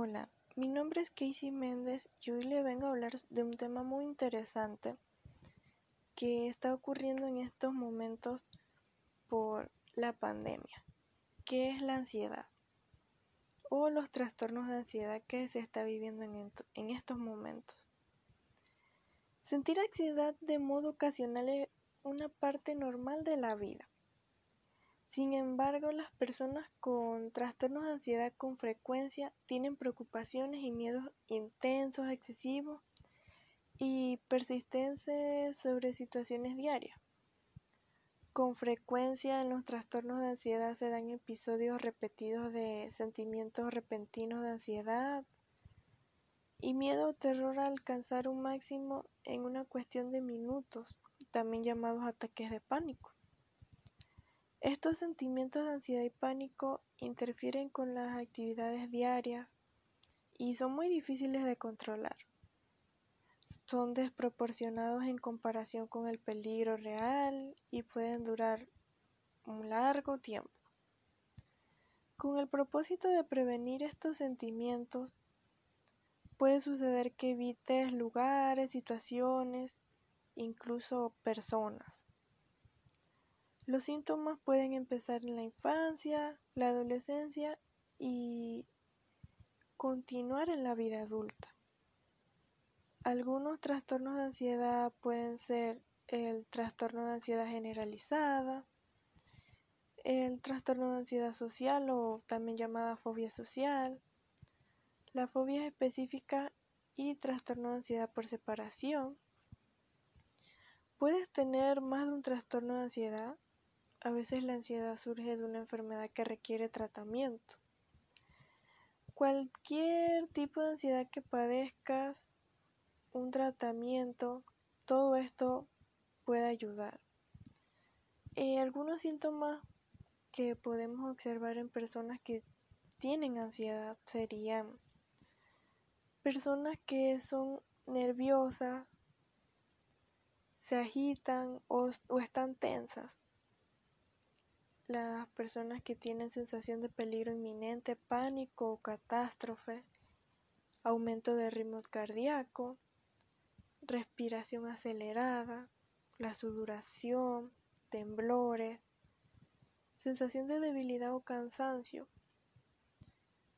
Hola, mi nombre es Casey Méndez y hoy le vengo a hablar de un tema muy interesante que está ocurriendo en estos momentos por la pandemia, que es la ansiedad o los trastornos de ansiedad que se está viviendo en, en estos momentos. Sentir ansiedad de modo ocasional es una parte normal de la vida. Sin embargo, las personas con trastornos de ansiedad con frecuencia tienen preocupaciones y miedos intensos, excesivos y persistentes sobre situaciones diarias. Con frecuencia en los trastornos de ansiedad se dan episodios repetidos de sentimientos repentinos de ansiedad y miedo o terror a alcanzar un máximo en una cuestión de minutos, también llamados ataques de pánico. Estos sentimientos de ansiedad y pánico interfieren con las actividades diarias y son muy difíciles de controlar. Son desproporcionados en comparación con el peligro real y pueden durar un largo tiempo. Con el propósito de prevenir estos sentimientos, puede suceder que evites lugares, situaciones, incluso personas los síntomas pueden empezar en la infancia, la adolescencia y continuar en la vida adulta. Algunos trastornos de ansiedad pueden ser el trastorno de ansiedad generalizada, el trastorno de ansiedad social o también llamada fobia social, la fobia específica y trastorno de ansiedad por separación. Puedes tener más de un trastorno de ansiedad a veces la ansiedad surge de una enfermedad que requiere tratamiento. Cualquier tipo de ansiedad que padezcas, un tratamiento, todo esto puede ayudar. Eh, algunos síntomas que podemos observar en personas que tienen ansiedad serían personas que son nerviosas, se agitan o están tensas las personas que tienen sensación de peligro inminente, pánico o catástrofe, aumento de ritmo cardíaco, respiración acelerada, la sudoración, temblores, sensación de debilidad o cansancio,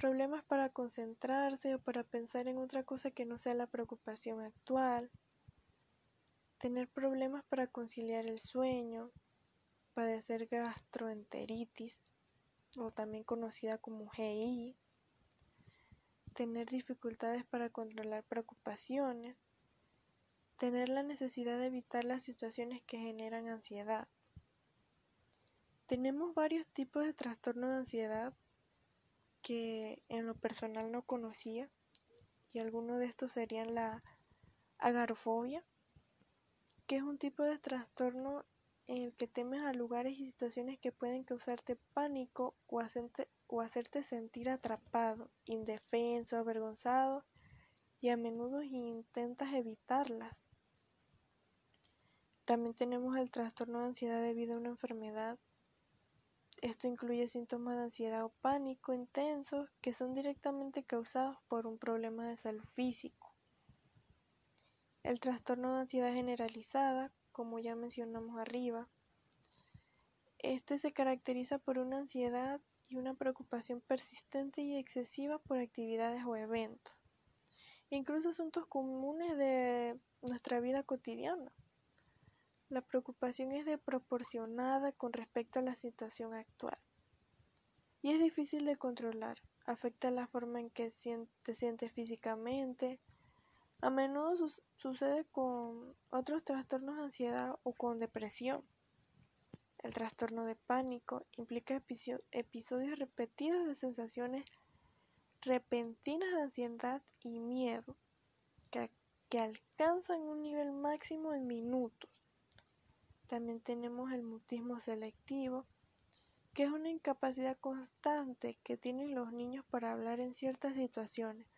problemas para concentrarse o para pensar en otra cosa que no sea la preocupación actual, tener problemas para conciliar el sueño, padecer gastroenteritis o también conocida como GI, tener dificultades para controlar preocupaciones, tener la necesidad de evitar las situaciones que generan ansiedad. Tenemos varios tipos de trastorno de ansiedad que en lo personal no conocía y algunos de estos serían la agarofobia, que es un tipo de trastorno en el que temes a lugares y situaciones que pueden causarte pánico o hacerte, o hacerte sentir atrapado, indefenso, avergonzado y a menudo intentas evitarlas. También tenemos el trastorno de ansiedad debido a una enfermedad. Esto incluye síntomas de ansiedad o pánico intensos que son directamente causados por un problema de salud físico. El trastorno de ansiedad generalizada, como ya mencionamos arriba. Este se caracteriza por una ansiedad y una preocupación persistente y excesiva por actividades o eventos, incluso asuntos comunes de nuestra vida cotidiana. La preocupación es desproporcionada con respecto a la situación actual y es difícil de controlar. Afecta la forma en que te sientes físicamente, a menudo sucede con otros trastornos de ansiedad o con depresión. El trastorno de pánico implica episodios repetidos de sensaciones repentinas de ansiedad y miedo que, que alcanzan un nivel máximo en minutos. También tenemos el mutismo selectivo, que es una incapacidad constante que tienen los niños para hablar en ciertas situaciones,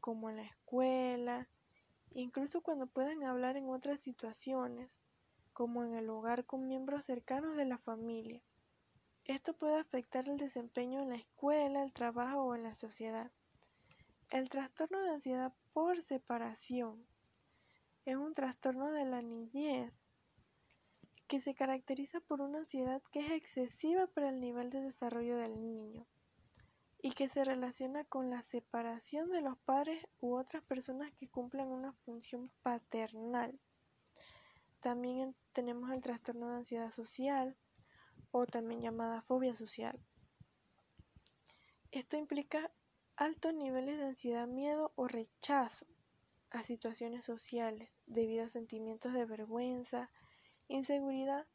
como en la escuela, incluso cuando pueden hablar en otras situaciones, como en el hogar con miembros cercanos de la familia. Esto puede afectar el desempeño en la escuela, el trabajo o en la sociedad. El trastorno de ansiedad por separación es un trastorno de la niñez que se caracteriza por una ansiedad que es excesiva para el nivel de desarrollo del niño y que se relaciona con la separación de los padres u otras personas que cumplen una función paternal. También tenemos el trastorno de ansiedad social o también llamada fobia social. Esto implica altos niveles de ansiedad, miedo o rechazo a situaciones sociales debido a sentimientos de vergüenza, inseguridad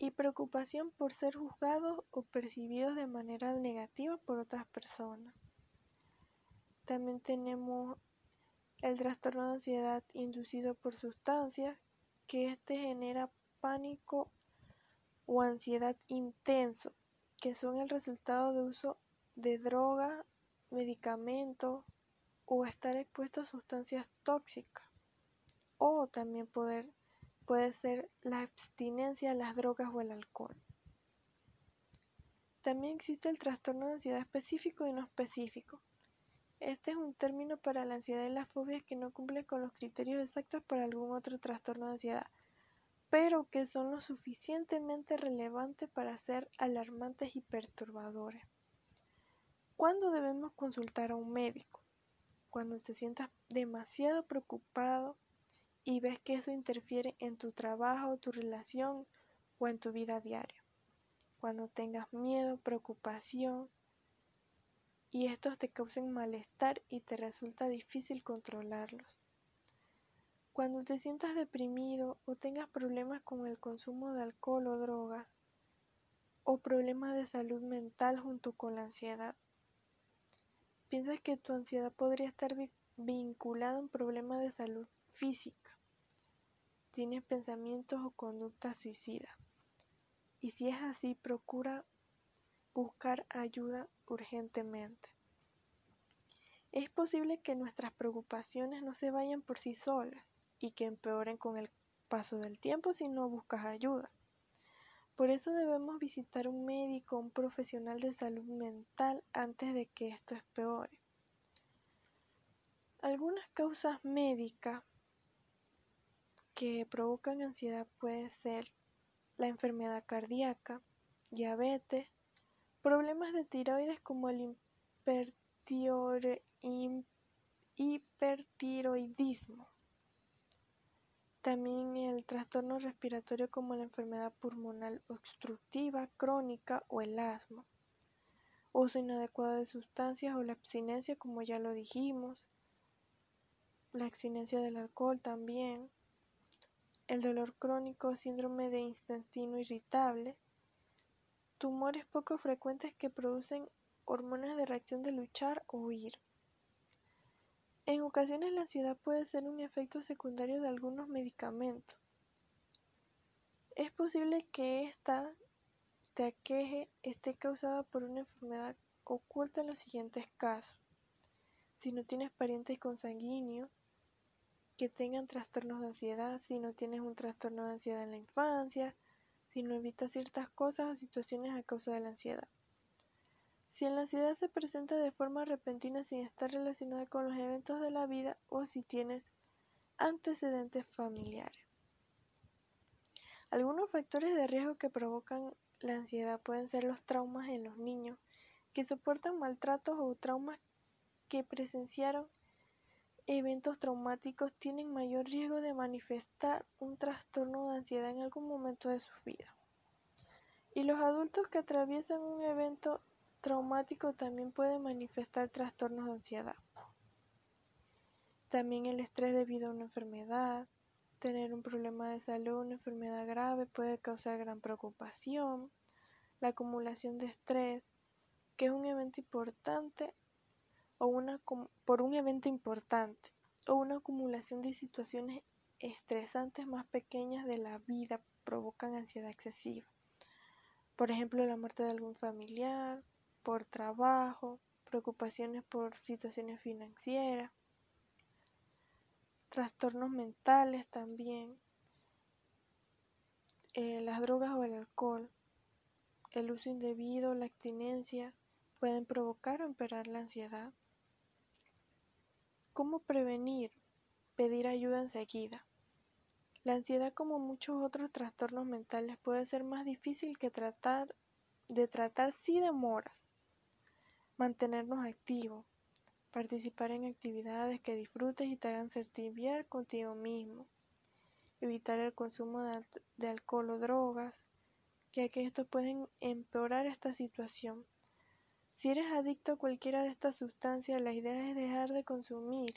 y preocupación por ser juzgados o percibidos de manera negativa por otras personas. También tenemos el trastorno de ansiedad inducido por sustancias, que este genera pánico o ansiedad intenso, que son el resultado de uso de drogas, medicamentos o estar expuesto a sustancias tóxicas. O también poder puede ser la abstinencia a las drogas o el alcohol. También existe el trastorno de ansiedad específico y no específico. Este es un término para la ansiedad y las fobias que no cumplen con los criterios exactos para algún otro trastorno de ansiedad, pero que son lo suficientemente relevantes para ser alarmantes y perturbadores. ¿Cuándo debemos consultar a un médico? Cuando te sientas demasiado preocupado y ves que eso interfiere en tu trabajo, tu relación o en tu vida diaria. Cuando tengas miedo, preocupación y estos te causen malestar y te resulta difícil controlarlos. Cuando te sientas deprimido o tengas problemas con el consumo de alcohol o drogas o problemas de salud mental junto con la ansiedad. Piensas que tu ansiedad podría estar vinculada a un problema de salud física tienes pensamientos o conductas suicidas. Y si es así, procura buscar ayuda urgentemente. Es posible que nuestras preocupaciones no se vayan por sí solas y que empeoren con el paso del tiempo si no buscas ayuda. Por eso debemos visitar un médico, un profesional de salud mental antes de que esto empeore. Algunas causas médicas que provocan ansiedad puede ser la enfermedad cardíaca, diabetes, problemas de tiroides como el hipertiroidismo, también el trastorno respiratorio como la enfermedad pulmonar obstructiva crónica o el asma, uso inadecuado de sustancias o la abstinencia como ya lo dijimos, la abstinencia del alcohol también, el dolor crónico, síndrome de intestino irritable, tumores poco frecuentes que producen hormonas de reacción de luchar o huir. En ocasiones la ansiedad puede ser un efecto secundario de algunos medicamentos. Es posible que esta te aqueje esté causada por una enfermedad oculta en los siguientes casos. Si no tienes parientes consanguíneos, que tengan trastornos de ansiedad, si no tienes un trastorno de ansiedad en la infancia, si no evitas ciertas cosas o situaciones a causa de la ansiedad. Si la ansiedad se presenta de forma repentina sin estar relacionada con los eventos de la vida o si tienes antecedentes familiares. Algunos factores de riesgo que provocan la ansiedad pueden ser los traumas en los niños que soportan maltratos o traumas que presenciaron eventos traumáticos tienen mayor riesgo de manifestar un trastorno de ansiedad en algún momento de su vida. Y los adultos que atraviesan un evento traumático también pueden manifestar trastornos de ansiedad. También el estrés debido a una enfermedad, tener un problema de salud, una enfermedad grave puede causar gran preocupación. La acumulación de estrés, que es un evento importante o una, por un evento importante o una acumulación de situaciones estresantes más pequeñas de la vida provocan ansiedad excesiva. Por ejemplo, la muerte de algún familiar, por trabajo, preocupaciones por situaciones financieras, trastornos mentales también, eh, las drogas o el alcohol, el uso indebido, la abstinencia pueden provocar o empeorar la ansiedad. ¿Cómo prevenir? Pedir ayuda enseguida. La ansiedad, como muchos otros trastornos mentales, puede ser más difícil que tratar de tratar si demoras. Mantenernos activos, participar en actividades que disfrutes y te hagan bien contigo mismo, evitar el consumo de, de alcohol o drogas, ya que estos pueden empeorar esta situación. Si eres adicto a cualquiera de estas sustancias, la idea es dejar de consumir.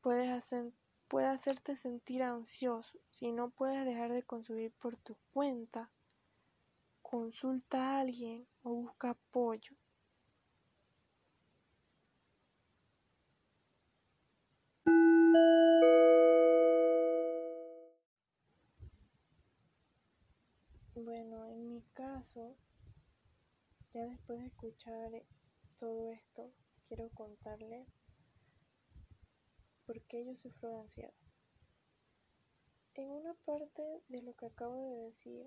Puedes hacer, puede hacerte sentir ansioso. Si no puedes dejar de consumir por tu cuenta, consulta a alguien o busca apoyo. Bueno, en mi caso, ya después de escuchar todo esto, quiero contarle por qué yo sufro de ansiedad. En una parte de lo que acabo de decir,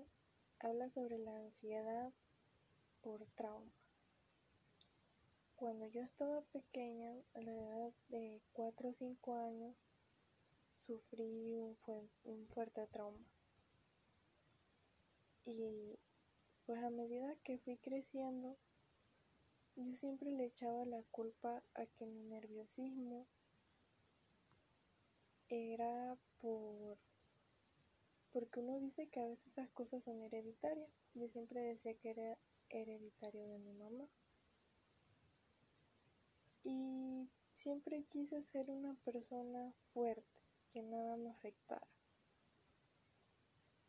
habla sobre la ansiedad por trauma. Cuando yo estaba pequeña, a la edad de 4 o 5 años, sufrí un, un fuerte trauma. Y pues a medida que fui creciendo, yo siempre le echaba la culpa a que mi nerviosismo era por porque uno dice que a veces esas cosas son hereditarias. Yo siempre decía que era hereditario de mi mamá. Y siempre quise ser una persona fuerte, que nada me afectara.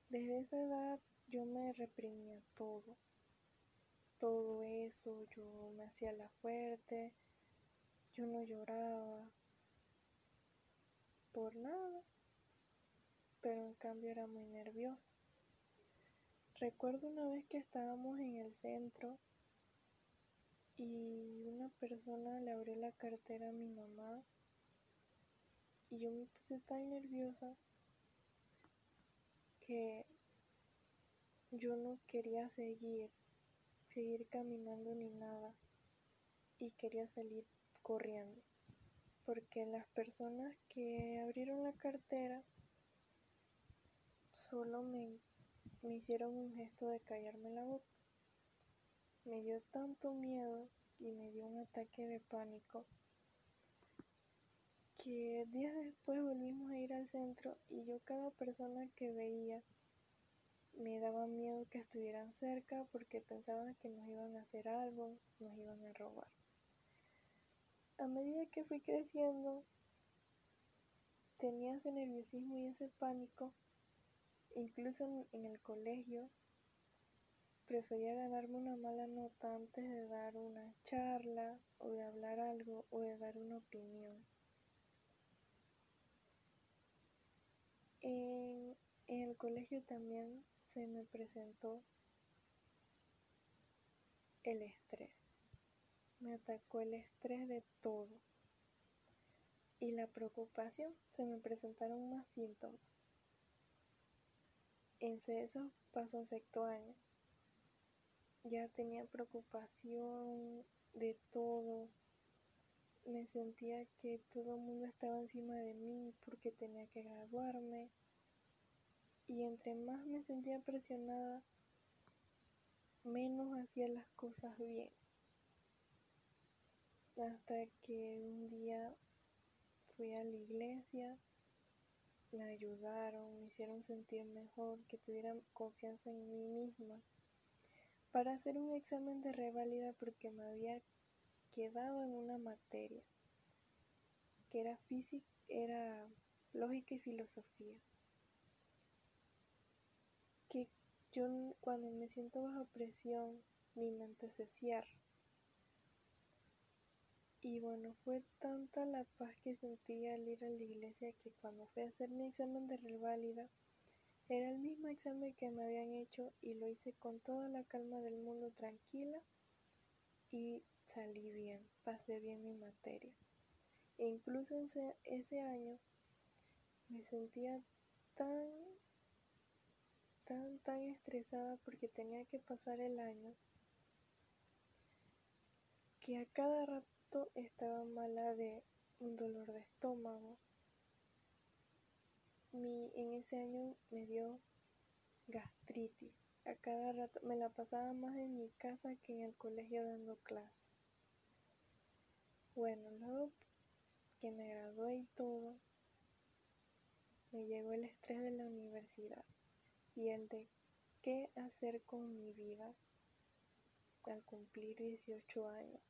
Desde esa edad yo me reprimía todo. Todo eso, yo me hacía la fuerte, yo no lloraba por nada, pero en cambio era muy nerviosa. Recuerdo una vez que estábamos en el centro y una persona le abrió la cartera a mi mamá y yo me puse tan nerviosa que yo no quería seguir, seguir caminando ni nada y quería salir corriendo. Porque las personas que abrieron la cartera solo me, me hicieron un gesto de callarme la boca. Me dio tanto miedo y me dio un ataque de pánico que días después volvimos a ir al centro y yo cada persona que veía me daba miedo que estuvieran cerca porque pensaban que nos iban a hacer algo, nos iban a robar. A medida que fui creciendo, tenía ese nerviosismo y ese pánico, incluso en, el colegio, prefería ganarme una mala nota antes de dar una charla o de hablar algo o de dar una opinión. En el colegio también se me presentó el estrés. Me atacó el estrés de todo. Y la preocupación, se me presentaron más síntomas. En eso pasó sexto año. Ya tenía preocupación de todo. Me sentía que todo el mundo estaba encima de mí porque tenía que graduarme y entre más me sentía presionada, menos hacía las cosas bien. Hasta que un día fui a la iglesia, me ayudaron, me hicieron sentir mejor, que tuviera confianza en mí misma, para hacer un examen de reválida porque me había quedado en una materia, que era física, era lógica y filosofía que yo cuando me siento bajo presión, mi mente se cierra. Y bueno, fue tanta la paz que sentí al ir a la iglesia que cuando fui a hacer mi examen de reválida, era el mismo examen que me habían hecho y lo hice con toda la calma del mundo tranquila y salí bien, pasé bien mi materia. E incluso ese, ese año me sentía tan tan tan estresada porque tenía que pasar el año que a cada rato estaba mala de, un dolor de estómago. Mi, en ese año me dio gastritis. A cada rato me la pasaba más en mi casa que en el colegio dando clases. Bueno, luego que me gradué y todo, me llegó el estrés de la universidad y el de qué hacer con mi vida al cumplir 18 años.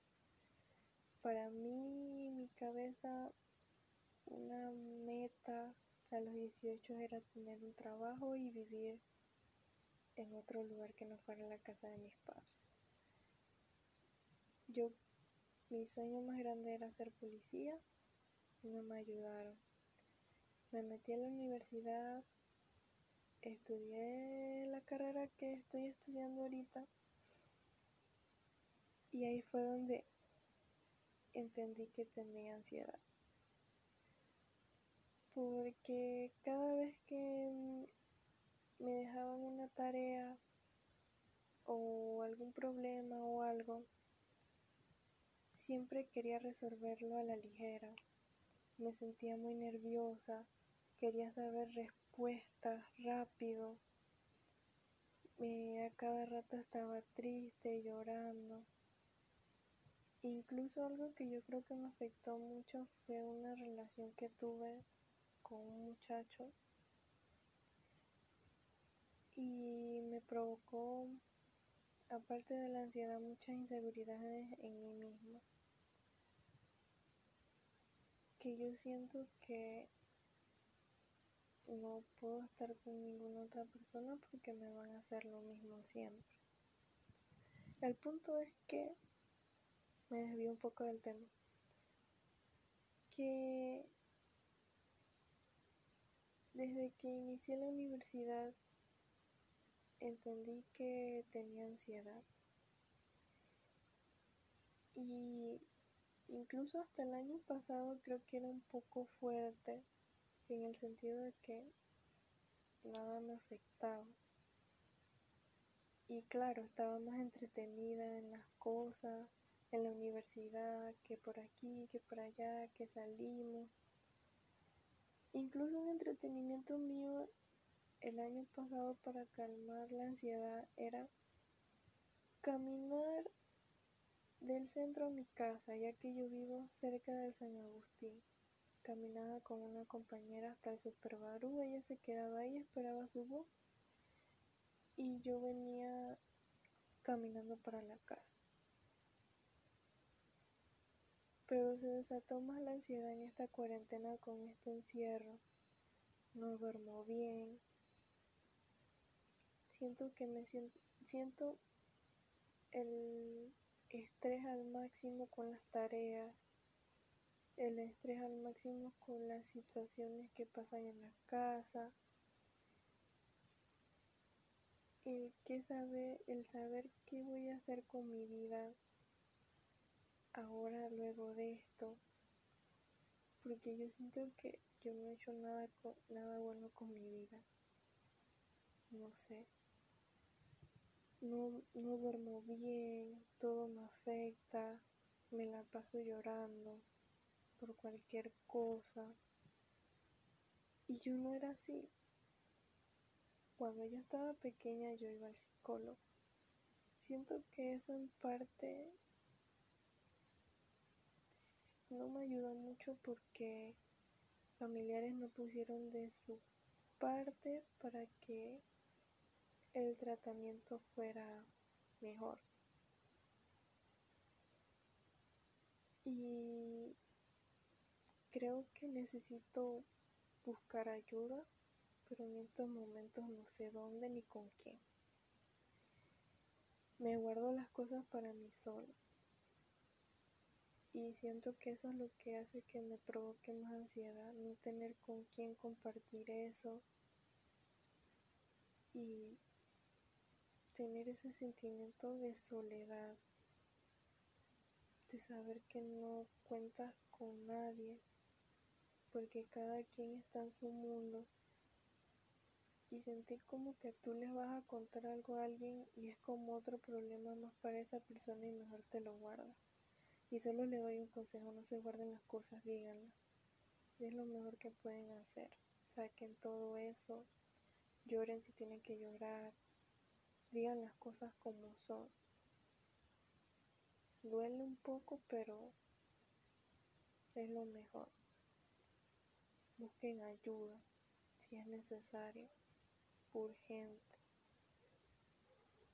Para mí, mi cabeza, una meta a los 18 era tener un trabajo y vivir en otro lugar que no fuera la casa de mis padres. Yo, mi sueño más grande era ser policía, no me ayudaron. Me metí a la universidad, estudié la carrera que estoy estudiando ahorita y ahí fue donde entendí que tenía ansiedad. Porque cada vez que me dejaban una tarea o algún problema o algo, siempre quería resolverlo a la ligera. Me sentía muy nerviosa, quería saber respuestas rápido. a cada rato estaba triste, llorando. Incluso algo que yo creo que me afectó mucho fue una relación que tuve con un muchacho y me provocó, aparte de la ansiedad, muchas inseguridades en mí misma. Que yo siento que no puedo estar con ninguna otra persona porque me van a hacer lo mismo siempre. El punto es que me desvío un poco del tema. Que desde que inicié la universidad entendí que tenía ansiedad. Y incluso hasta el año pasado creo que era un poco fuerte en el sentido de que nada me afectaba. Y claro, estaba más entretenida en las cosas, en la universidad, que por aquí, que por allá, que salimos. Incluso un entretenimiento mío el año pasado para calmar la ansiedad era caminar del centro a mi casa, ya que yo vivo cerca de San Agustín. Caminaba con una compañera hasta el Super Barú, ella se quedaba ahí, esperaba su voz y yo venía caminando para la casa. Pero se desató más la ansiedad en esta cuarentena con este encierro. No duermo bien. Siento que me siento, siento el estrés al máximo con las tareas, el estrés al máximo con las situaciones que pasan en la casa. El que sabe, el saber qué voy a hacer con mi vida ahora luego de esto. Porque yo siento que yo no he hecho nada nada bueno con mi vida. No sé. No, no duermo bien todo me afecta me la paso llorando por cualquier cosa. Y yo no era así. Cuando yo estaba pequeña yo iba al psicólogo. Siento que eso en parte no me ayudó mucho porque familiares no pusieron de su parte para que el tratamiento fuera mejor. Y creo que necesito buscar ayuda, pero en estos momentos no sé dónde ni con quién. Me guardo las cosas para mí solo y siento que eso es lo que hace que me provoque más ansiedad, no tener con quién compartir eso y tener ese sentimiento de soledad, de saber que no cuentas con nadie, porque cada quien está en su mundo y sentir como que tú les vas a contar algo a alguien y es como otro problema más para esa persona y mejor te lo guardas Y solo le doy un consejo, no se guarden las cosas, díganlas. Es lo mejor que pueden hacer. Saquen todo eso, lloren si tienen que llorar, digan las cosas como son. Duele un poco, pero es lo mejor. Busquen ayuda si es necesario, urgente.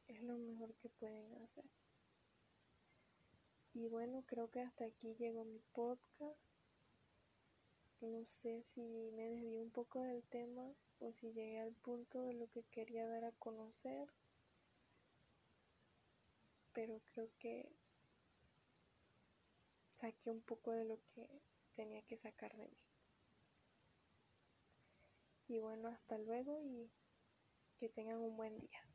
Es lo mejor que pueden hacer. Y bueno, creo que hasta aquí llegó mi podcast. No sé si me desvié un poco del tema o si llegué al punto de lo que quería dar a conocer. Pero creo que saqué un poco de lo que tenía que sacar de mí. Y bueno, hasta luego y que tengan un buen día.